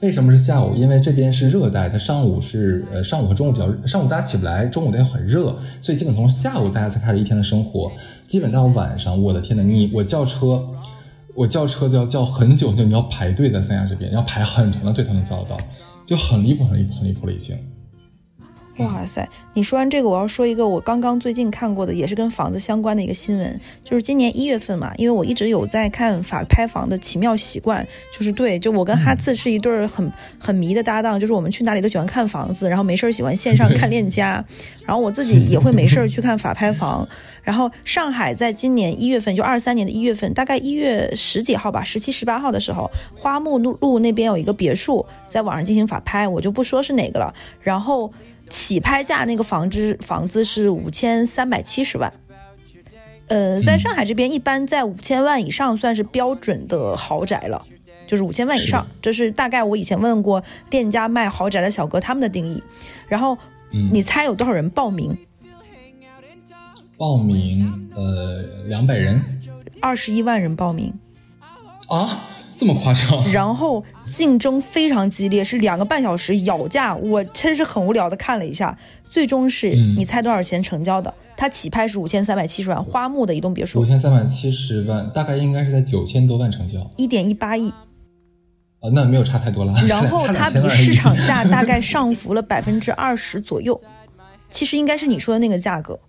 [SPEAKER 2] 为什么是下午？因为这边是热带，它上午是呃上午和中午比较，上午大家起不来，中午它又很热，所以基本从下午大家才开始一天的生活。基本到晚上，我的天呐，你我叫车，我叫车都要叫很久，就你要排队在三亚这边，要排很长的队才能叫得到，就很离谱，很离谱，很离谱了已经。
[SPEAKER 3] 哇塞！你说完这个，我要说一个我刚刚最近看过的，也是跟房子相关的一个新闻，就是今年一月份嘛，因为我一直有在看法拍房的奇妙习惯，就是对，就我跟哈次是一对儿很很迷的搭档，就是我们去哪里都喜欢看房子，然后没事儿喜欢线上看链家，然后我自己也会没事儿去看法拍房，然后上海在今年一月份，就二三年的一月份，大概一月十几号吧，十七十八号的时候，花木路路那边有一个别墅在网上进行法拍，我就不说是哪个了，然后。起拍价那个房子房子是五千三百七十万，呃，在上海这边一般在五千万以上算是标准的豪宅了，就是五千万以上，这是大概我以前问过店家卖豪宅的小哥他们的定义。然后，你猜有多少人报名？
[SPEAKER 2] 报名呃两百人，
[SPEAKER 3] 二十一万人报名
[SPEAKER 2] 啊。这么夸张，
[SPEAKER 3] 然后竞争非常激烈，是两个半小时咬价，我真是很无聊的看了一下，最终是你猜多少钱成交的？它起拍是五千三百七十万，花木的一栋别墅，
[SPEAKER 2] 五千三百七十万，大概应该是在九千多万成交，
[SPEAKER 3] 一点一八亿，
[SPEAKER 2] 啊，那没有差太多了，
[SPEAKER 3] 然后 它比市场价大概 上浮了百分之二十左右，其实应该是你说的那个价格。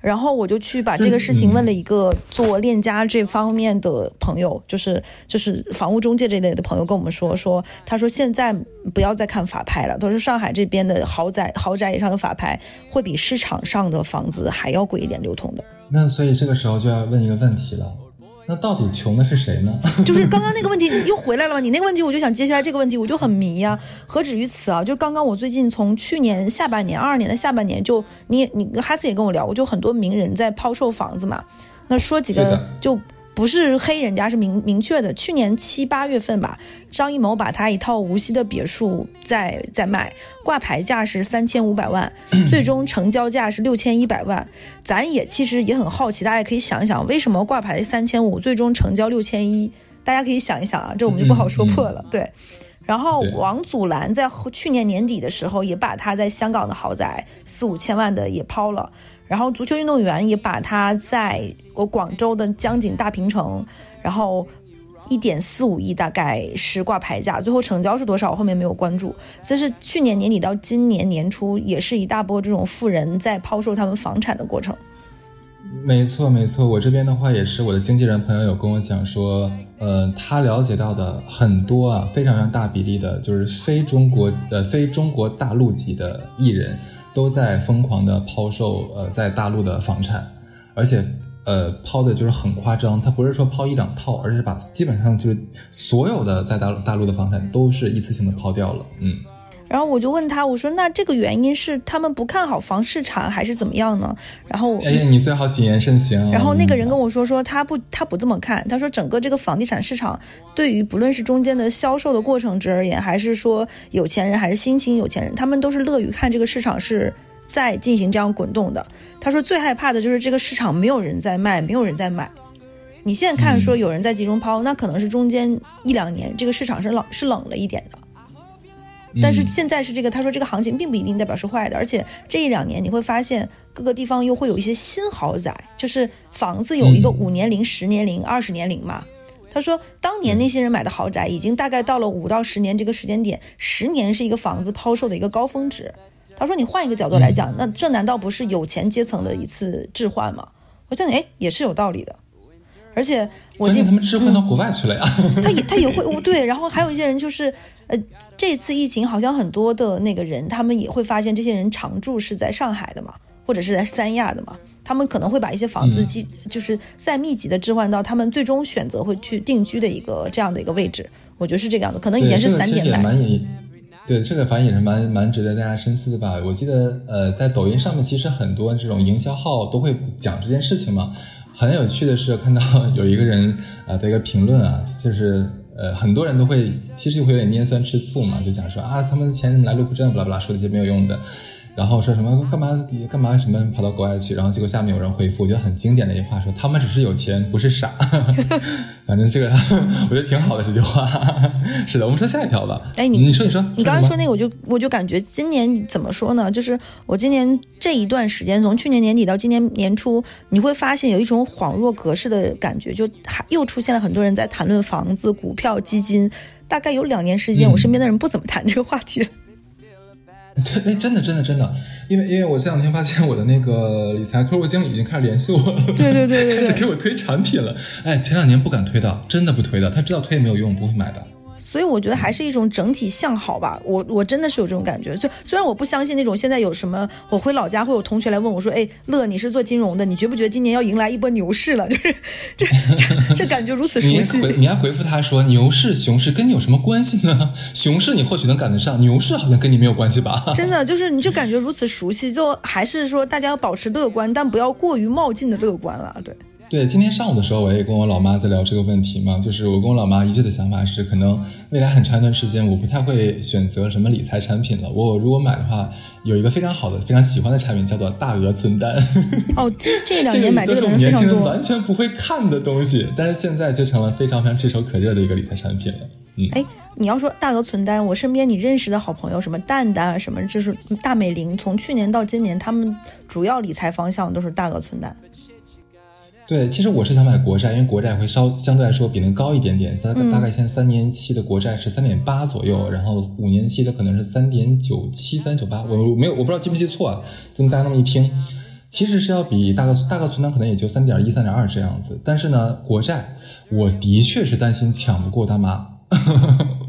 [SPEAKER 3] 然后我就去把这个事情问了一个做链家这方面的朋友，就是就是房屋中介这类的朋友跟我们说说，他说现在不要再看法拍了，他说上海这边的豪宅豪宅以上的法拍会比市场上的房子还要贵一点流通的。
[SPEAKER 2] 那所以这个时候就要问一个问题了。那到底穷的是谁呢？
[SPEAKER 3] 就是刚刚那个问题又回来了吗？你那个问题我就想接下来这个问题，我就很迷呀。何止于此啊！就刚刚我最近从去年下半年、二二年的下半年，就你你哈斯也跟我聊过，就很多名人在抛售房子嘛。那说几个就。不是黑人家，是明明确的。去年七八月份吧，张艺谋把他一套无锡的别墅在在卖，挂牌价是三千五百万，最终成交价是六千一百万。咱也其实也很好奇，大家可以想一想，为什么挂牌三千五，最终成交六千一？大家可以想一想啊，这我们就不好说破了。对。然后王祖蓝在去年年底的时候，也把他在香港的豪宅四五千万的也抛了。然后足球运动员也把他在我广州的江景大平城，然后一点四五亿大概是挂牌价，最后成交是多少？我后面没有关注。这是去年年底到今年年初，也是一大波这种富人在抛售他们房产的过程。
[SPEAKER 2] 没错，没错，我这边的话也是，我的经纪人朋友有跟我讲说，呃，他了解到的很多啊，非常非常大比例的，就是非中国呃非中国大陆籍的艺人。都在疯狂的抛售，呃，在大陆的房产，而且，呃，抛的就是很夸张。他不是说抛一两套，而是把基本上就是所有的在大陆大陆的房产都是一次性的抛掉了，嗯。
[SPEAKER 3] 然后我就问他，我说那这个原因是他们不看好房市场，还是怎么样呢？然后，
[SPEAKER 2] 哎呀，你最好谨言慎行。
[SPEAKER 3] 然后那个人跟我说，说他不，他不这么看。他说整个这个房地产市场，对于不论是中间的销售的过程之而言，还是说有钱人，还是新兴有钱人，他们都是乐于看这个市场是在进行这样滚动的。他说最害怕的就是这个市场没有人在卖，没有人在买。你现在看说有人在集中抛，那可能是中间一两年这个市场是冷是冷了一点的。但是现在是这个，他说这个行情并不一定代表是坏的，而且这一两年你会发现各个地方又会有一些新豪宅，就是房子有一个五年龄、十年龄、二十年龄嘛。他说当年那些人买的豪宅已经大概到了五到十年这个时间点，十年是一个房子抛售的一个高峰值。他说你换一个角度来讲，那这难道不是有钱阶层的一次置换吗？我想，哎，也是有道理的。而且我
[SPEAKER 2] 关键他们置换到国外去了呀。
[SPEAKER 3] 他也他也会对，然后还有一些人就是，呃，这次疫情好像很多的那个人，他们也会发现这些人常住是在上海的嘛，或者是在三亚的嘛，他们可能会把一些房子集，就是再密集的置换到他们最终选择会去定居的一个这样的一个位置。我觉得是这个样子，可能以前是三点来。
[SPEAKER 2] 对，这个反正也是蛮蛮值得大家深思的吧。我记得，呃，在抖音上面，其实很多这种营销号都会讲这件事情嘛。很有趣的是，看到 有一个人啊的一个评论啊，就是呃，很多人都会其实就会有点拈酸吃醋嘛，就想说啊，他们的钱来路不正，巴拉巴拉说一些没有用的。然后说什么干嘛干嘛什么跑到国外去？然后结果下面有人回复，我觉得很经典的一句话，说他们只是有钱，不是傻。反正这个我觉得挺好的这句话。是的，我们说下一条吧。
[SPEAKER 3] 哎，你
[SPEAKER 2] 你说你说，
[SPEAKER 3] 你刚才说那个，我就我就感觉今年怎么说呢？就是我今年这一段时间，从去年年底到今年年初，你会发现有一种恍若隔世的感觉，就还又出现了很多人在谈论房子、股票、基金。大概有两年时间，我身边的人不怎么谈这个话题
[SPEAKER 2] 哎，真的，真的，真的，因为因为我这两天发现我的那个理财客户经理已经开始联系我了，
[SPEAKER 3] 对对对对，
[SPEAKER 2] 开始给我推产品了。哎，前两年不敢推的，真的不推的，他知道推也没有用，不会买的。
[SPEAKER 3] 所以我觉得还是一种整体向好吧，我我真的是有这种感觉。就虽然我不相信那种现在有什么，我回老家会有同学来问我说：“哎，乐，你是做金融的，你觉不觉得今年要迎来一波牛市了？” 就是这这这感觉如此熟悉。
[SPEAKER 2] 你你还回复他说：“牛市熊市跟你有什么关系呢？熊市你或许能赶得上，牛市好像跟你没有关系吧？”
[SPEAKER 3] 真的就是你就感觉如此熟悉，就还是说大家要保持乐观，但不要过于冒进的乐观了。对。
[SPEAKER 2] 对，今天上午的时候，我也跟我老妈在聊这个问题嘛，就是我跟我老妈一致的想法是，可能未来很长一段时间，我不太会选择什么理财产品了。我如果买的话，有一个非常好的、非常喜欢的产品，叫做大额存单。
[SPEAKER 3] 哦，这这两年买
[SPEAKER 2] 这
[SPEAKER 3] 个
[SPEAKER 2] 人年轻人完全不会看的东西，但是现在却成了非常非常炙手可热的一个理财产品了。嗯，
[SPEAKER 3] 哎，你要说大额存单，我身边你认识的好朋友，什么蛋蛋啊，什么就是大美玲，从去年到今年，他们主要理财方向都是大额存单。
[SPEAKER 2] 对，其实我是想买国债，因为国债会稍相对来说比那高一点点。大大概现在三年期的国债是三点八左右，然后五年期的可能是三点九七、三九八。我没有，我不知道记没记错啊。这么大家那么一听，其实是要比大概大概存单可能也就三点一、三点二这样子。但是呢，国债我的确是担心抢不过大妈。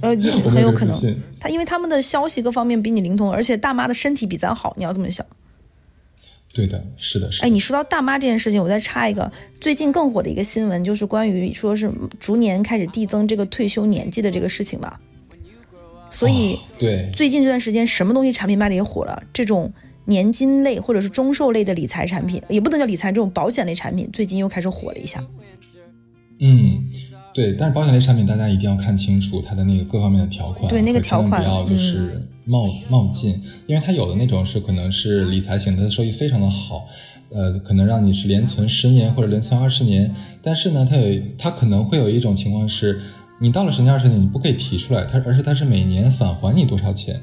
[SPEAKER 3] 呃，很有可能，他因为他们的消息各方面比你灵通，而且大妈的身体比咱好，你要这么想。
[SPEAKER 2] 对的，是的，是。
[SPEAKER 3] 哎，你说到大妈这件事情，我再插一个最近更火的一个新闻，就是关于说是逐年开始递增这个退休年纪的这个事情吧。所以，
[SPEAKER 2] 对，
[SPEAKER 3] 最近这段时间什么东西产品卖的也火了，这种年金类或者是中寿类的理财产品，也不能叫理财，这种保险类产品最近又开始火了一下。
[SPEAKER 2] 嗯。对，但是保险类产品大家一定要看清楚它的那个各方面的条款，
[SPEAKER 3] 对那个条款
[SPEAKER 2] 不要就是冒冒进，因为它有的那种是可能是理财型，它的收益非常的好，呃，可能让你是连存十年或者连存二十年，但是呢，它有它可能会有一种情况是，你到了十年二十年你不可以提出来，它而是它是每年返还你多少钱，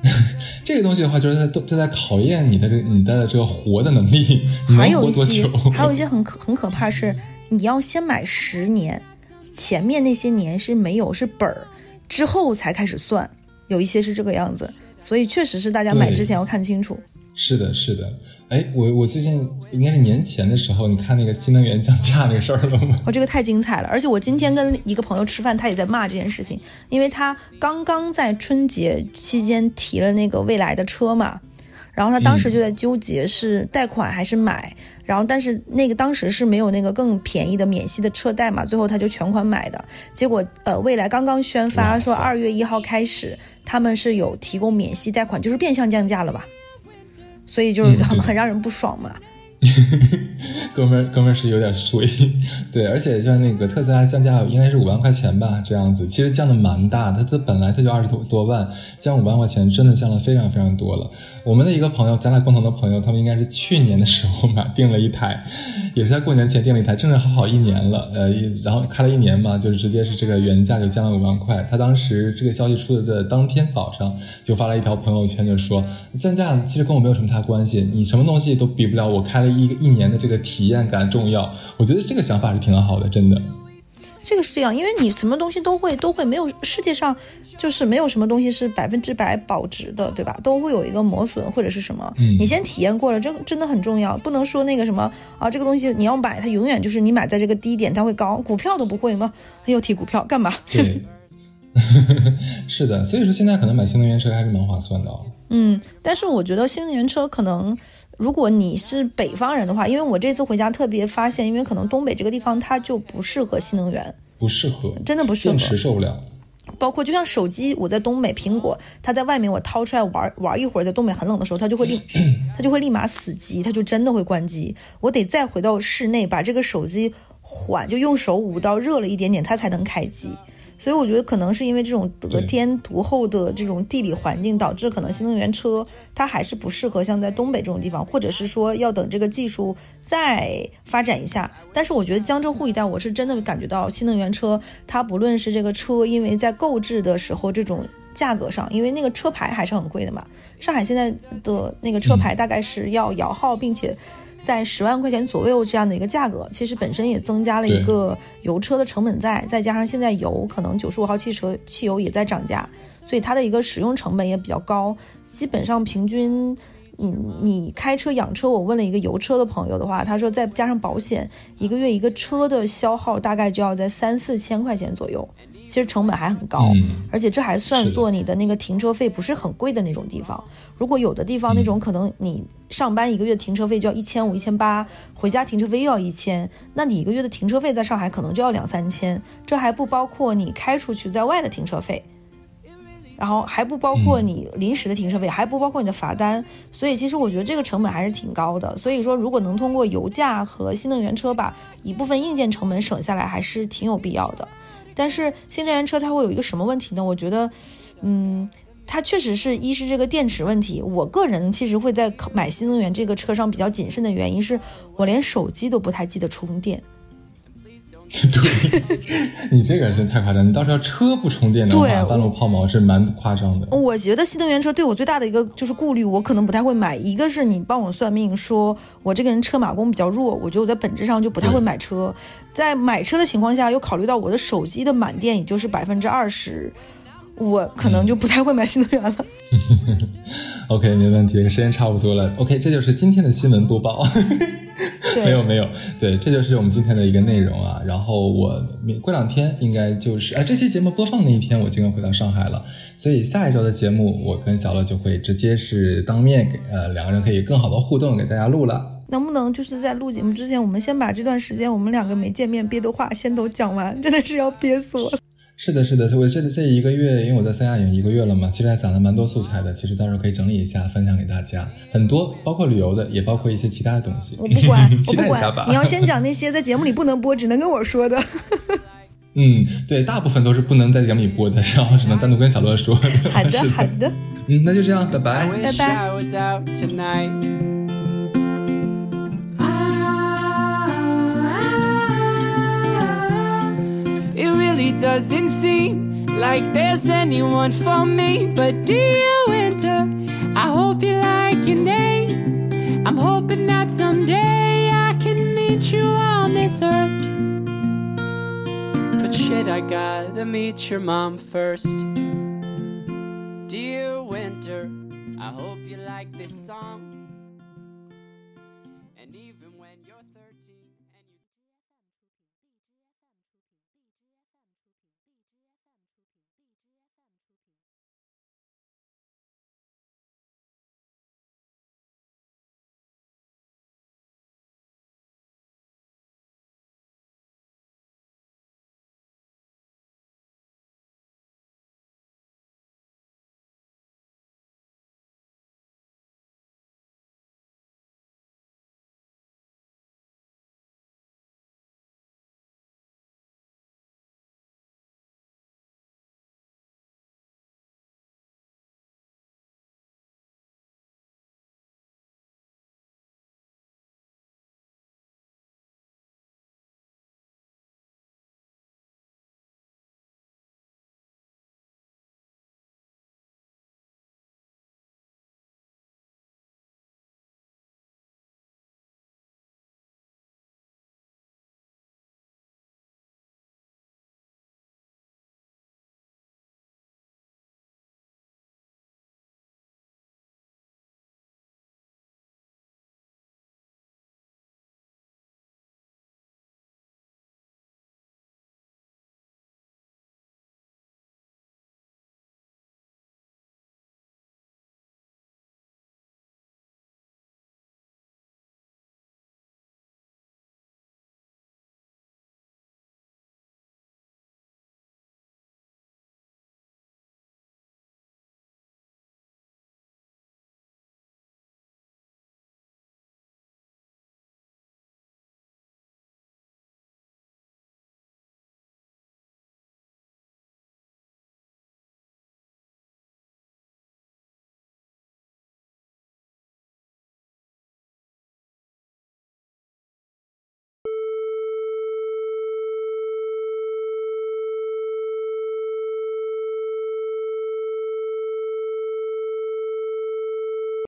[SPEAKER 2] 这个东西的话就是它都在考验你的这你的这个活的能力，你能活多久？
[SPEAKER 3] 还有一些很可很可怕是，你要先买十年。前面那些年是没有是本儿，之后才开始算，有一些是这个样子，所以确实是大家买之前要看清楚。
[SPEAKER 2] 是的，是的。哎，我我最近应该是年前的时候，你看那个新能源降价那个事儿了吗？
[SPEAKER 3] 我 这个太精彩了，而且我今天跟一个朋友吃饭，他也在骂这件事情，因为他刚刚在春节期间提了那个未来的车嘛。然后他当时就在纠结是贷款还是买，然后但是那个当时是没有那个更便宜的免息的车贷嘛，最后他就全款买的。结果呃，未来刚刚宣发说二月一号开始他们是有提供免息贷款，就是变相降价了吧，所以就是很很让人不爽嘛。
[SPEAKER 2] 哥们儿，哥们儿是有点衰，对，而且像那个特斯拉降价应该是五万块钱吧，这样子，其实降的蛮大，它它本来它就二十多多万，降五万块钱真的降了非常非常多了。我们的一个朋友，咱俩共同的朋友，他们应该是去年的时候买订了一台，也是在过年前订了一台，正正好好一年了，呃，然后开了一年嘛，就是直接是这个原价就降了五万块。他当时这个消息出的的当天早上就发了一条朋友圈，就说降价其实跟我没有什么太大关系，你什么东西都比不了我开了。一个一年的这个体验感重要，我觉得这个想法是挺好的，真的。
[SPEAKER 3] 这个是这样，因为你什么东西都会都会没有世界上就是没有什么东西是百分之百保值的，对吧？都会有一个磨损或者是什么。
[SPEAKER 2] 嗯
[SPEAKER 3] 你先体验过了，真真的很重要，不能说那个什么啊，这个东西你要买，它永远就是你买在这个低点它会高，股票都不会吗？又提股票干嘛？
[SPEAKER 2] 对，是的，所以说现在可能买新能源车还是蛮划算的哦。
[SPEAKER 3] 嗯，但是我觉得新能源车可能，如果你是北方人的话，因为我这次回家特别发现，因为可能东北这个地方它就不适合新能源，
[SPEAKER 2] 不适合，
[SPEAKER 3] 真的不适合
[SPEAKER 2] 电。池受不了。
[SPEAKER 3] 包括就像手机，我在东北苹果，它在外面我掏出来玩玩一会儿，在东北很冷的时候，它就会立 它就会立马死机，它就真的会关机。我得再回到室内，把这个手机缓，就用手捂到热了一点点，它才能开机。所以我觉得可能是因为这种得天独厚的这种地理环境，导致可能新能源车它还是不适合像在东北这种地方，或者是说要等这个技术再发展一下。但是我觉得江浙沪一带，我是真的感觉到新能源车，它不论是这个车，因为在购置的时候这种价格上，因为那个车牌还是很贵的嘛。上海现在的那个车牌大概是要摇号，并且在十万块钱左右这样的一个价格，其实本身也增加了一个油车的成本在，再加上现在油可能九十五号汽车汽油也在涨价，所以它的一个使用成本也比较高，基本上平均。嗯，你开车养车，我问了一个油车的朋友的话，他说再加上保险，一个月一个车的消耗大概就要在三四千块钱左右，其实成本还很高。
[SPEAKER 2] 嗯，
[SPEAKER 3] 而且这还算做你的那个停车费不是很贵的那种地方。如果有的地方那种可能你上班一个月停车费就要一千五、一千八，回家停车费又要一千，那你一个月的停车费在上海可能就要两三千，这还不包括你开出去在外的停车费。然后还不包括你临时的停车费，还不包括你的罚单，所以其实我觉得这个成本还是挺高的。所以说，如果能通过油价和新能源车把一部分硬件成本省下来，还是挺有必要的。但是新能源车它会有一个什么问题呢？我觉得，嗯，它确实是一是这个电池问题。我个人其实会在买新能源这个车上比较谨慎的原因是，我连手机都不太记得充电。
[SPEAKER 2] 对，你这个是太夸张。你到时候车不充电的话，
[SPEAKER 3] 对
[SPEAKER 2] 半路抛锚是蛮夸张的。
[SPEAKER 3] 我觉得新能源车对我最大的一个就是顾虑，我可能不太会买。一个是你帮我算命说我这个人车马功比较弱，我觉得我在本质上就不太会买车。在买车的情况下，又考虑到我的手机的满电也就是百分之二十，我可能就不太会买新能源了。
[SPEAKER 2] OK，没问题，时间差不多了。OK，这就是今天的新闻播报。
[SPEAKER 3] 对，
[SPEAKER 2] 没有没有，对，这就是我们今天的一个内容啊。然后我明过两天应该就是，哎，这期节目播放那一天我就要回到上海了，所以下一周的节目我跟小乐就会直接是当面给呃两个人可以更好的互动给大家录了。
[SPEAKER 3] 能不能就是在录节目之前，我们先把这段时间我们两个没见面憋的话先都讲完？真的是要憋死我了。
[SPEAKER 2] 是的，是的，我这这一个月，因为我在三亚已经一个月了嘛，其实还攒了蛮多素材的，其实到时候可以整理一下，分享给大家，很多，包括旅游的，也包括一些其他的东西。
[SPEAKER 3] 我不管，我
[SPEAKER 2] 期
[SPEAKER 3] 不
[SPEAKER 2] 待一下吧
[SPEAKER 3] 管，你要先讲那些在节目里不能播，只能跟我说的。
[SPEAKER 2] 嗯，对，大部分都是不能在节目里播的，然后只能单独跟小乐说的。
[SPEAKER 3] 好的，
[SPEAKER 2] 是
[SPEAKER 3] 好的。
[SPEAKER 2] 嗯，那就这样，拜拜。
[SPEAKER 1] I wish It doesn't seem like there's anyone for me. But dear winter, I hope you like your name. I'm hoping that someday I can meet you on this earth. But shit, I gotta meet your mom first. Dear winter, I hope you like this song.